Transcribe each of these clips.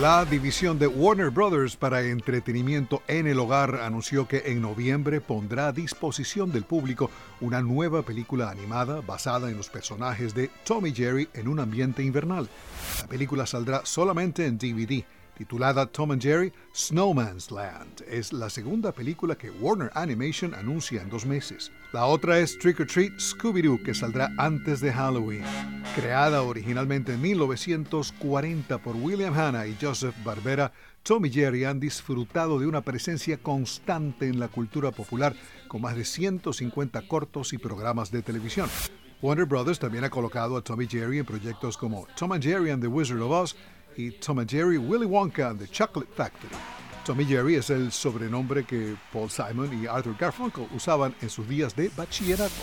La división de Warner Brothers para entretenimiento en el hogar anunció que en noviembre pondrá a disposición del público una nueva película animada basada en los personajes de Tommy Jerry en un ambiente invernal. La película saldrá solamente en DVD titulada Tom and Jerry Snowman's Land. Es la segunda película que Warner Animation anuncia en dos meses. La otra es Trick or Treat Scooby-Doo, que saldrá antes de Halloween. Creada originalmente en 1940 por William Hanna y Joseph Barbera, Tom y Jerry han disfrutado de una presencia constante en la cultura popular, con más de 150 cortos y programas de televisión. Warner Brothers también ha colocado a Tom y Jerry en proyectos como Tom and Jerry and the Wizard of Oz y Tom and Jerry, Willy Wonka and the Chocolate Factory. Tom y Jerry es el sobrenombre que Paul Simon y Arthur Garfunkel usaban en sus días de bachillerato.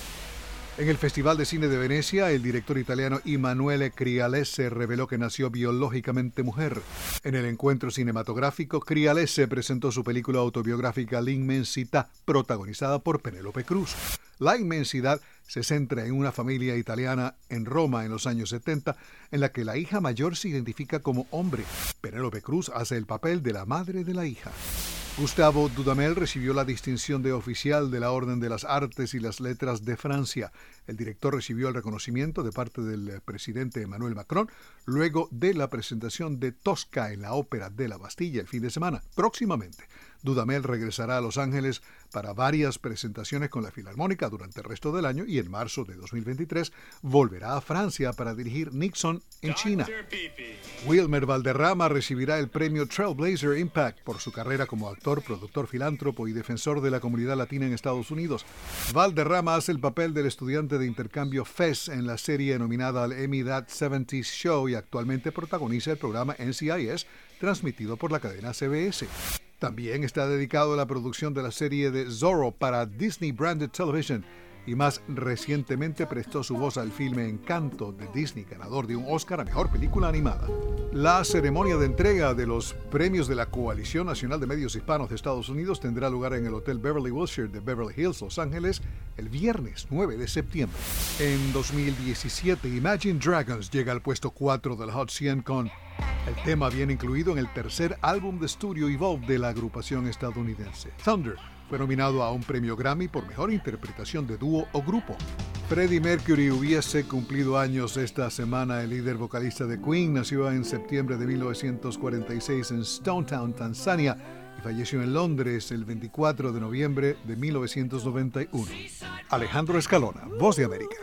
En el Festival de Cine de Venecia, el director italiano Emanuele Crialese reveló que nació biológicamente mujer. En el encuentro cinematográfico, Crialese presentó su película autobiográfica La Inmensità, protagonizada por Penélope Cruz. La Inmensidad se centra en una familia italiana en Roma en los años 70, en la que la hija mayor se identifica como hombre. Penélope Cruz hace el papel de la madre de la hija. Gustavo Dudamel recibió la distinción de oficial de la Orden de las Artes y las Letras de Francia. El director recibió el reconocimiento de parte del presidente Emmanuel Macron luego de la presentación de Tosca en la Ópera de la Bastilla el fin de semana. Próximamente, Dudamel regresará a Los Ángeles para varias presentaciones con la Filarmónica durante el resto del año y en marzo de 2023 volverá a Francia para dirigir Nixon en China. Wilmer Valderrama recibirá el premio Trailblazer Impact por su carrera como actor, productor, filántropo y defensor de la comunidad latina en Estados Unidos. Valderrama hace el papel del estudiante de intercambio Fez en la serie nominada al Emmy That 70s Show y actualmente protagoniza el programa NCIS transmitido por la cadena CBS. También está dedicado a la producción de la serie de Zorro para Disney Branded Television y más recientemente prestó su voz al filme Encanto de Disney, ganador de un Oscar a Mejor Película Animada. La ceremonia de entrega de los premios de la Coalición Nacional de Medios Hispanos de Estados Unidos tendrá lugar en el Hotel Beverly Wilshire de Beverly Hills, Los Ángeles, el viernes 9 de septiembre. En 2017, Imagine Dragons llega al puesto 4 del Hot 100 con el tema viene incluido en el tercer álbum de estudio Evolve de la agrupación estadounidense. Thunder fue nominado a un premio Grammy por mejor interpretación de dúo o grupo. Freddie Mercury hubiese cumplido años esta semana. El líder vocalista de Queen nació en septiembre de 1946 en Stone Town, Tanzania, y falleció en Londres el 24 de noviembre de 1991. Alejandro Escalona, Voz de América.